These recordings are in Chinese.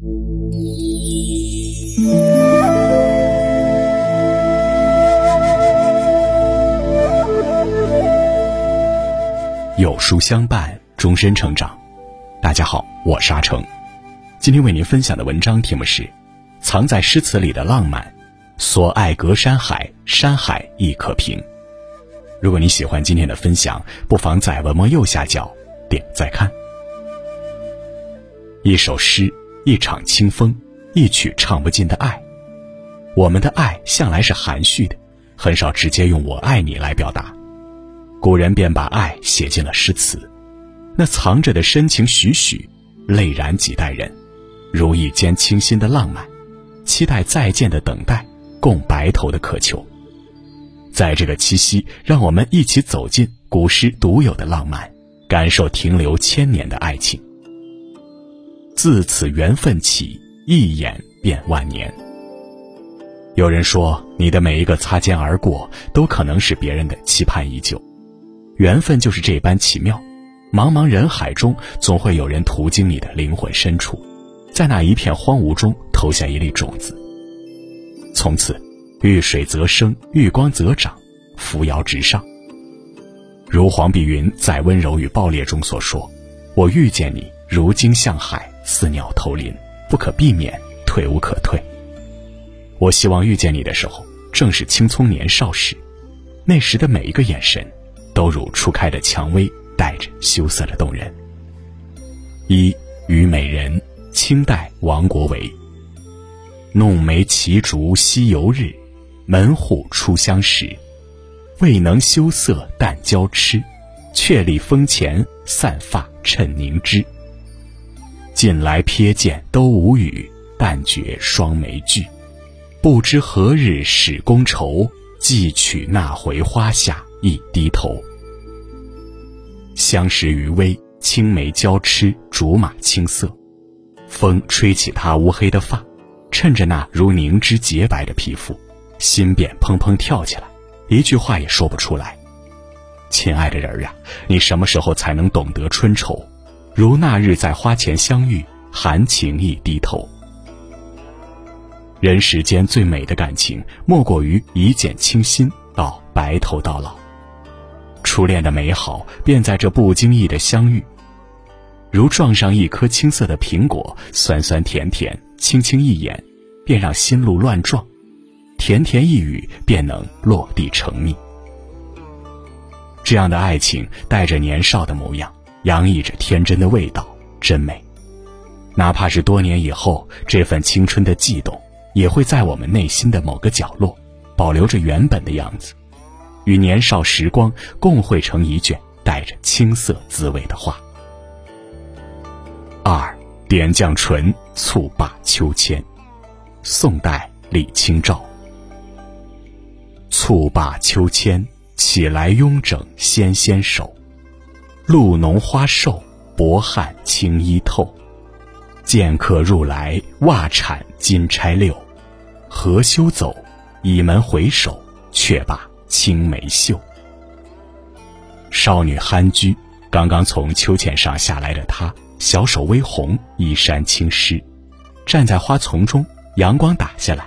有书相伴，终身成长。大家好，我是阿成。今天为您分享的文章题目是《藏在诗词里的浪漫》，所爱隔山海，山海亦可平。如果你喜欢今天的分享，不妨在文末右下角点再看。一首诗，一场清风，一曲唱不尽的爱。我们的爱向来是含蓄的，很少直接用我爱你来表达。古人便把爱写进了诗词，那藏着的深情许许，泪染几代人，如一间清新的浪漫，期待再见的等待，共白头的渴求。在这个七夕，让我们一起走进古诗独有的浪漫，感受停留千年的爱情。自此缘分起，一眼变万年。有人说，你的每一个擦肩而过，都可能是别人的期盼已久。缘分就是这般奇妙，茫茫人海中，总会有人途经你的灵魂深处，在那一片荒芜中投下一粒种子。从此，遇水则生，遇光则长，扶摇直上。如黄碧云在《温柔与爆裂》中所说：“我遇见你，如鲸向海，似鸟投林，不可避免，退无可退。”我希望遇见你的时候，正是青葱年少时，那时的每一个眼神。都如初开的蔷薇，带着羞涩的动人。一虞美人，清代王国维。弄梅骑竹西游日，门户初相识。未能羞涩但娇痴，却立风前散发衬凝脂。近来瞥见都无语，但觉双眉聚。不知何日始宫愁，寄取那回花下一低头。相识于微，青梅娇痴，竹马青涩。风吹起她乌黑的发，趁着那如凝脂洁白的皮肤，心便砰砰跳起来，一句话也说不出来。亲爱的人儿呀，你什么时候才能懂得春愁？如那日在花前相遇，含情意低头。人世间最美的感情，莫过于一见倾心到白头到老。初恋的美好便在这不经意的相遇，如撞上一颗青涩的苹果，酸酸甜甜，轻轻一眼，便让心路乱撞；甜甜一语，便能落地成蜜。这样的爱情带着年少的模样，洋溢着天真的味道，真美。哪怕是多年以后，这份青春的悸动，也会在我们内心的某个角落，保留着原本的样子。与年少时光共绘成一卷带着青涩滋味的画。二点绛唇，蹴罢秋千。宋代李清照。蹴罢秋千，起来慵整纤纤手。露浓花瘦，薄汗轻衣透。见客入来，袜铲金钗溜。何休走，倚门回首，却把。青梅嗅，少女憨居，刚刚从秋千上下来的她，小手微红，衣衫轻湿，站在花丛中，阳光打下来，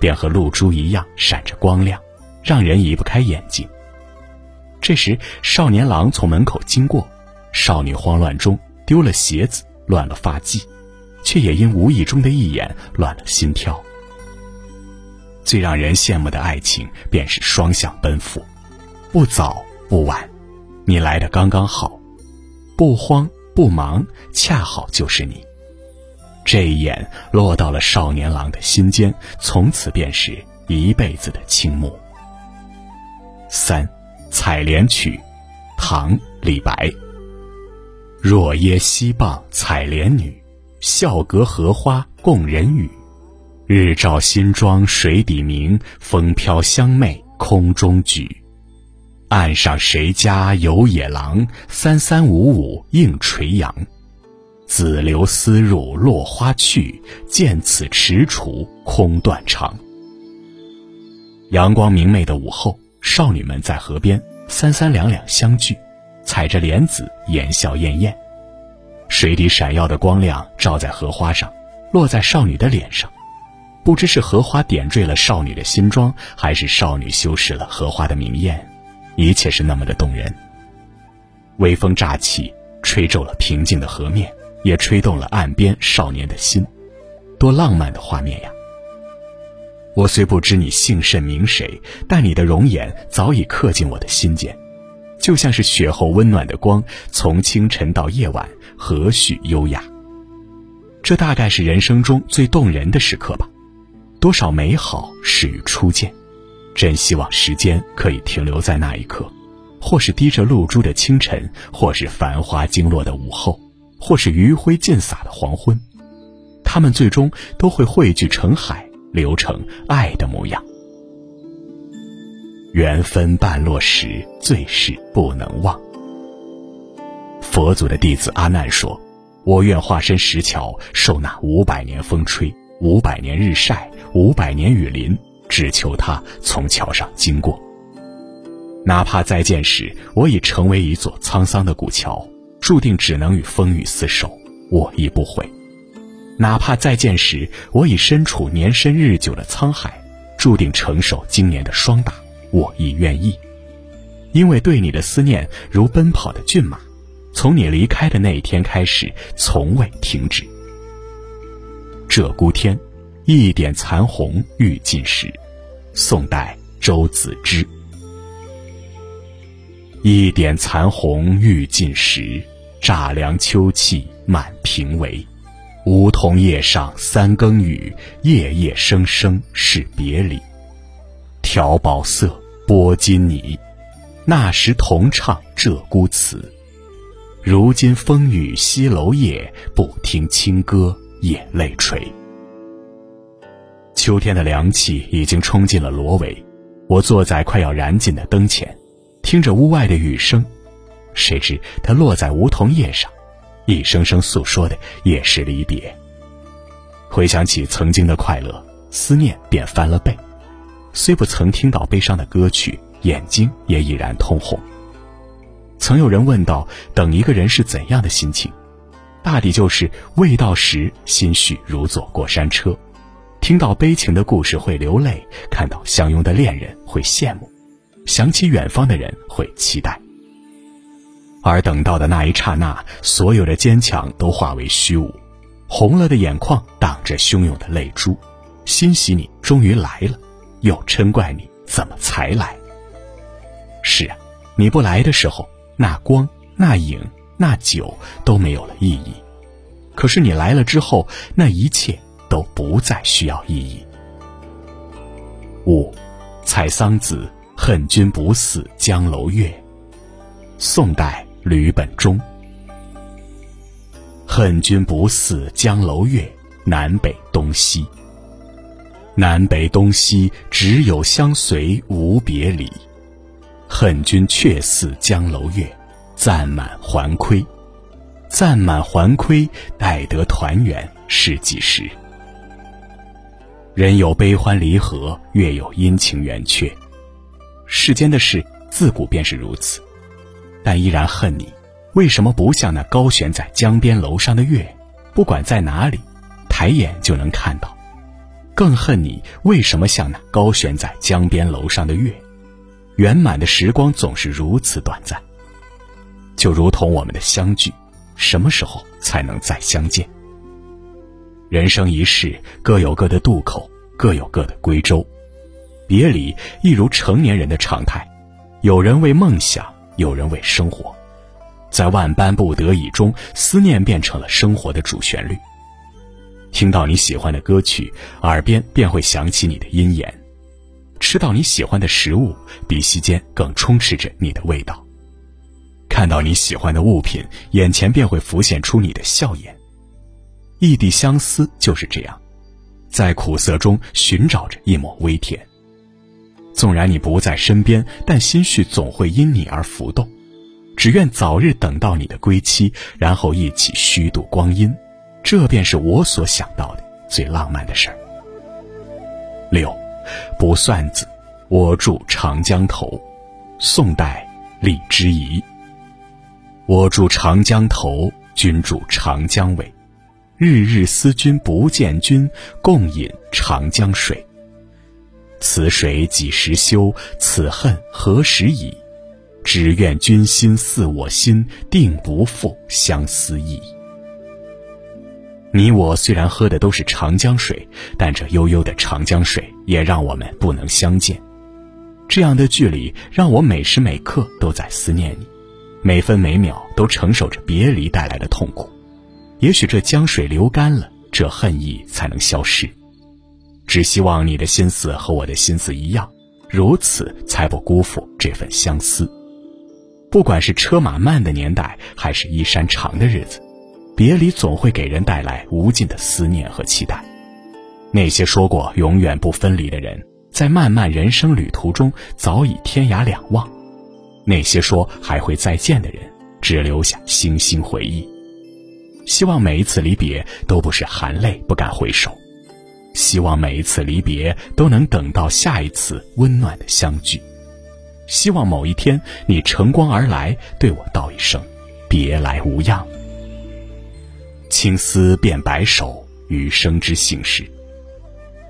便和露珠一样闪着光亮，让人移不开眼睛。这时，少年郎从门口经过，少女慌乱中丢了鞋子，乱了发髻，却也因无意中的一眼乱了心跳。最让人羡慕的爱情，便是双向奔赴，不早不晚，你来的刚刚好，不慌不忙，恰好就是你。这一眼落到了少年郎的心间，从此便是一辈子的倾慕。三，《采莲曲》，唐·李白。若耶溪傍采莲女，笑隔荷花共人语。日照新妆水底明，风飘香袂空中举。岸上谁家有野狼？三三五五映垂杨。子留丝入落花去，见此踟蹰空断肠。阳光明媚的午后，少女们在河边三三两两相聚，踩着莲子，言笑晏晏。水底闪耀的光亮照在荷花上。落在少女的脸上，不知是荷花点缀了少女的新装，还是少女修饰了荷花的明艳，一切是那么的动人。微风乍起，吹皱了平静的河面，也吹动了岸边少年的心，多浪漫的画面呀！我虽不知你姓甚名谁，但你的容颜早已刻进我的心间，就像是雪后温暖的光，从清晨到夜晚，和煦优雅。这大概是人生中最动人的时刻吧，多少美好始于初见，真希望时间可以停留在那一刻，或是滴着露珠的清晨，或是繁花经落的午后，或是余晖尽洒的黄昏，他们最终都会汇聚成海。流成爱的模样。缘分半落时，最是不能忘。佛祖的弟子阿难说：“我愿化身石桥，受那五百年风吹，五百年日晒，五百年雨淋，只求他从桥上经过。哪怕再见时，我已成为一座沧桑的古桥，注定只能与风雨厮守，我亦不悔。”哪怕再见时，我已身处年深日久的沧海，注定承受今年的霜打，我亦愿意。因为对你的思念如奔跑的骏马，从你离开的那一天开始，从未停止。鹧鸪天，一点残红欲尽时。宋代周子之。一点残红欲尽时，乍凉秋气满庭围。梧桐叶上三更雨，夜夜声声是别离。调宝色，拨金泥，那时同唱鹧鸪词。如今风雨西楼夜，不听清歌眼泪垂。秋天的凉气已经冲进了罗帷，我坐在快要燃尽的灯前，听着屋外的雨声，谁知它落在梧桐叶上。一声声诉说的也是离别。回想起曾经的快乐，思念便翻了倍。虽不曾听到悲伤的歌曲，眼睛也已然通红。曾有人问到，等一个人是怎样的心情？大抵就是未到时，心绪如坐过山车；听到悲情的故事会流泪，看到相拥的恋人会羡慕，想起远方的人会期待。而等到的那一刹那，所有的坚强都化为虚无，红了的眼眶挡着汹涌的泪珠，欣喜你终于来了，又嗔怪你怎么才来。是啊，你不来的时候，那光、那影、那酒都没有了意义；可是你来了之后，那一切都不再需要意义。五，采桑子，恨君不似江楼月。宋代。吕本中，恨君不似江楼月，南北东西。南北东西，只有相随无别离。恨君却似江楼月，暂满还亏。暂满还亏，待得团圆是几时？人有悲欢离合，月有阴晴圆缺。世间的事，自古便是如此。但依然恨你，为什么不像那高悬在江边楼上的月，不管在哪里，抬眼就能看到？更恨你，为什么像那高悬在江边楼上的月，圆满的时光总是如此短暂？就如同我们的相聚，什么时候才能再相见？人生一世，各有各的渡口，各有各的归舟，别离亦如成年人的常态。有人为梦想。有人为生活，在万般不得已中，思念变成了生活的主旋律。听到你喜欢的歌曲，耳边便会响起你的音言；吃到你喜欢的食物，鼻息间更充斥着你的味道；看到你喜欢的物品，眼前便会浮现出你的笑颜。异地相思就是这样，在苦涩中寻找着一抹微甜。纵然你不在身边，但心绪总会因你而浮动。只愿早日等到你的归期，然后一起虚度光阴。这便是我所想到的最浪漫的事儿。六，卜算子，我住长江头。宋代，李之仪。我住长江头，君住长江尾。日日思君不见君，共饮长江水。此水几时休？此恨何时已？只愿君心似我心，定不负相思意。你我虽然喝的都是长江水，但这悠悠的长江水也让我们不能相见。这样的距离，让我每时每刻都在思念你，每分每秒都承受着别离带来的痛苦。也许这江水流干了，这恨意才能消失。只希望你的心思和我的心思一样，如此才不辜负这份相思。不管是车马慢的年代，还是衣衫长的日子，别离总会给人带来无尽的思念和期待。那些说过永远不分离的人，在漫漫人生旅途中早已天涯两望；那些说还会再见的人，只留下星星回忆。希望每一次离别都不是含泪不敢回首，希望每一次离别都能等到下一次温暖的相聚，希望某一天你乘光而来，对我道一声别来无恙。青丝变白首，余生之幸事。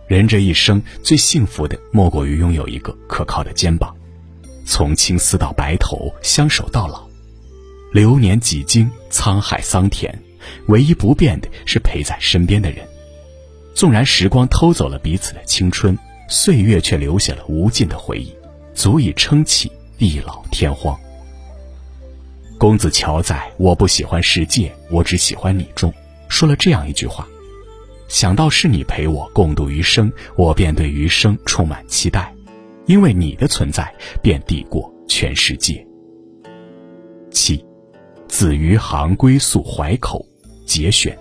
人这一生最幸福的，莫过于拥有一个可靠的肩膀，从青丝到白头，相守到老。流年几经，沧海桑田。唯一不变的是陪在身边的人，纵然时光偷走了彼此的青春，岁月却留下了无尽的回忆，足以撑起地老天荒。公子乔在《我不喜欢世界，我只喜欢你》中说了这样一句话：“想到是你陪我共度余生，我便对余生充满期待，因为你的存在便抵过全世界。”七，子余杭归宿淮口。节选，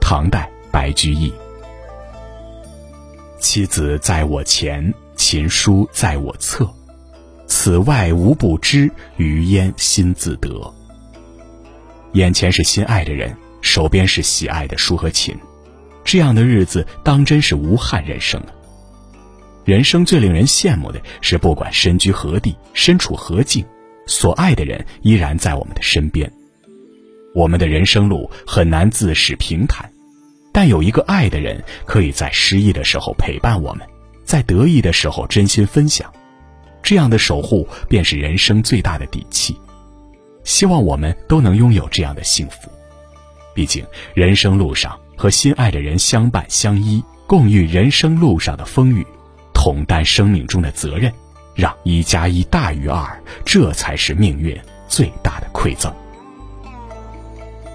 唐代白居易。妻子在我前，琴书在我侧，此外无不知，余焉心自得。眼前是心爱的人，手边是喜爱的书和琴，这样的日子当真是无憾人生啊！人生最令人羡慕的是，不管身居何地，身处何境，所爱的人依然在我们的身边。我们的人生路很难自始平坦，但有一个爱的人可以在失意的时候陪伴我们，在得意的时候真心分享，这样的守护便是人生最大的底气。希望我们都能拥有这样的幸福。毕竟，人生路上和心爱的人相伴相依，共遇人生路上的风雨，同担生命中的责任，让一加一大于二，这才是命运最大的馈赠。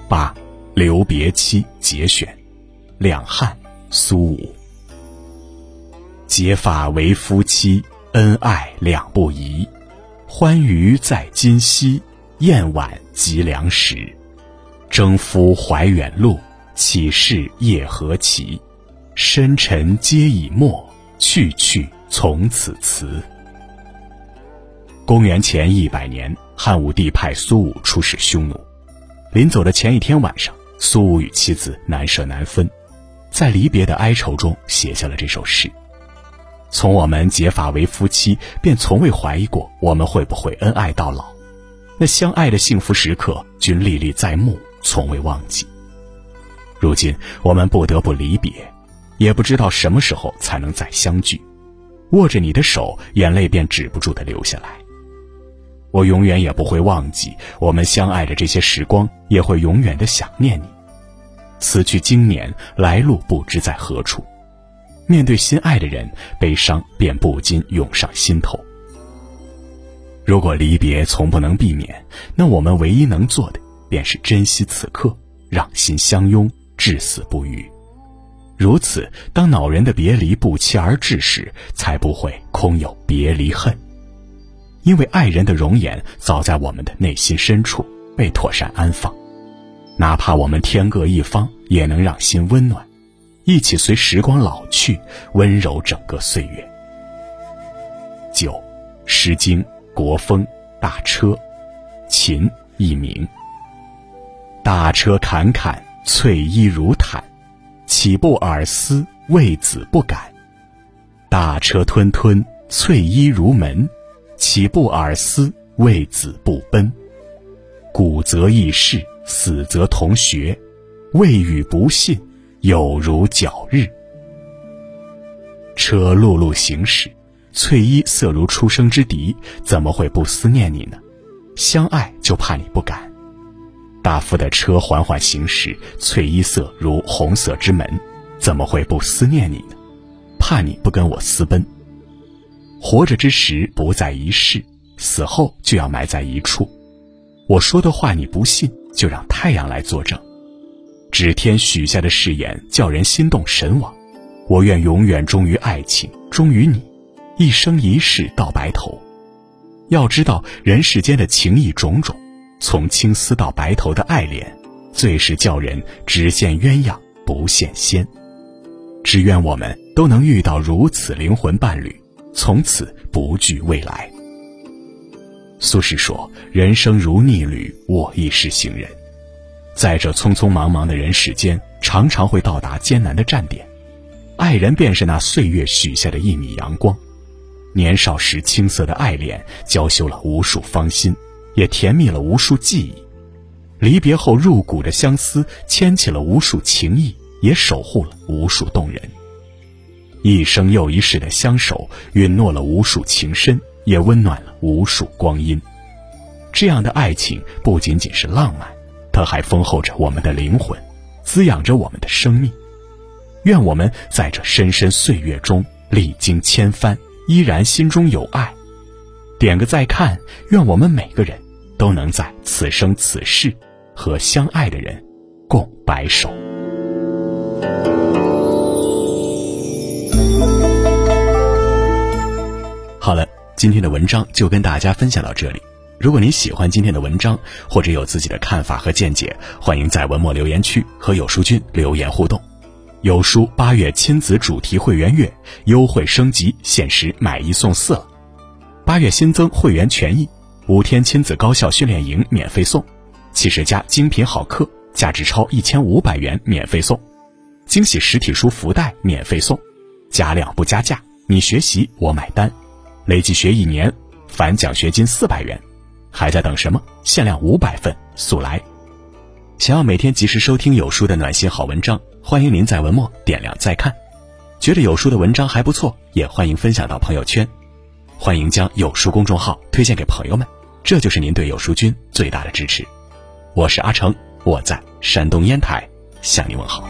八，留别妻节选，两汉，苏武。结发为夫妻，恩爱两不疑。欢娱在今夕，宴晚及良时。征夫怀远路，岂是夜何其？深沉皆已没，去去从此辞。公元前一百年，汉武帝派苏武出使匈奴。临走的前一天晚上，苏武与妻子难舍难分，在离别的哀愁中写下了这首诗。从我们结发为夫妻，便从未怀疑过我们会不会恩爱到老。那相爱的幸福时刻，均历历在目，从未忘记。如今我们不得不离别，也不知道什么时候才能再相聚。握着你的手，眼泪便止不住的流下来。我永远也不会忘记我们相爱的这些时光，也会永远的想念你。此去经年，来路不知在何处。面对心爱的人，悲伤便不禁涌上心头。如果离别从不能避免，那我们唯一能做的，便是珍惜此刻，让心相拥，至死不渝。如此，当恼人的别离不期而至时，才不会空有别离恨。因为爱人的容颜早在我们的内心深处被妥善安放，哪怕我们天各一方，也能让心温暖，一起随时光老去，温柔整个岁月。九，《诗经·国风·大车》，秦佚名。大车侃侃，翠衣如毯，岂不尔思？为子不敢。大车吞吞，翠衣如门。岂不尔思为子不奔？古则异事，死则同学。未与不信，有如皎日。车辘辘行驶，翠衣色如初生之敌，怎么会不思念你呢？相爱就怕你不敢。大夫的车缓缓行驶，翠衣色如红色之门，怎么会不思念你呢？怕你不跟我私奔。活着之时不在一世，死后就要埋在一处。我说的话你不信，就让太阳来作证。指天许下的誓言，叫人心动神往。我愿永远忠于爱情，忠于你，一生一世到白头。要知道人世间的情谊种种，从青丝到白头的爱恋，最是叫人只羡鸳鸯不羡仙。只愿我们都能遇到如此灵魂伴侣，从此不惧未来。苏轼说：“人生如逆旅，我亦是行人。”在这匆匆忙忙的人世间，常常会到达艰难的站点。爱人便是那岁月许下的一米阳光，年少时青涩的爱恋，娇羞了无数芳心，也甜蜜了无数记忆；离别后入骨的相思，牵起了无数情谊，也守护了无数动人。一生又一世的相守，允诺了无数情深，也温暖了无数光阴。这样的爱情不仅仅是浪漫，它还丰厚着我们的灵魂，滋养着我们的生命。愿我们在这深深岁月中历经千帆，依然心中有爱。点个再看，愿我们每个人都能在此生此世和相爱的人共白首。好了，今天的文章就跟大家分享到这里。如果您喜欢今天的文章，或者有自己的看法和见解，欢迎在文末留言区和有书君留言互动。有书八月亲子主题会员月优惠升级，限时买一送四了。八月新增会员权益，五天亲子高效训练营免费送，七十家精品好课价值超一千五百元免费送，惊喜实体书福袋免费送，加量不加价，你学习我买单，累计学一年返奖学金四百元，还在等什么？限量五百份，速来！想要每天及时收听有书的暖心好文章。欢迎您在文末点亮再看，觉得有书的文章还不错，也欢迎分享到朋友圈。欢迎将有书公众号推荐给朋友们，这就是您对有书君最大的支持。我是阿成，我在山东烟台向您问好。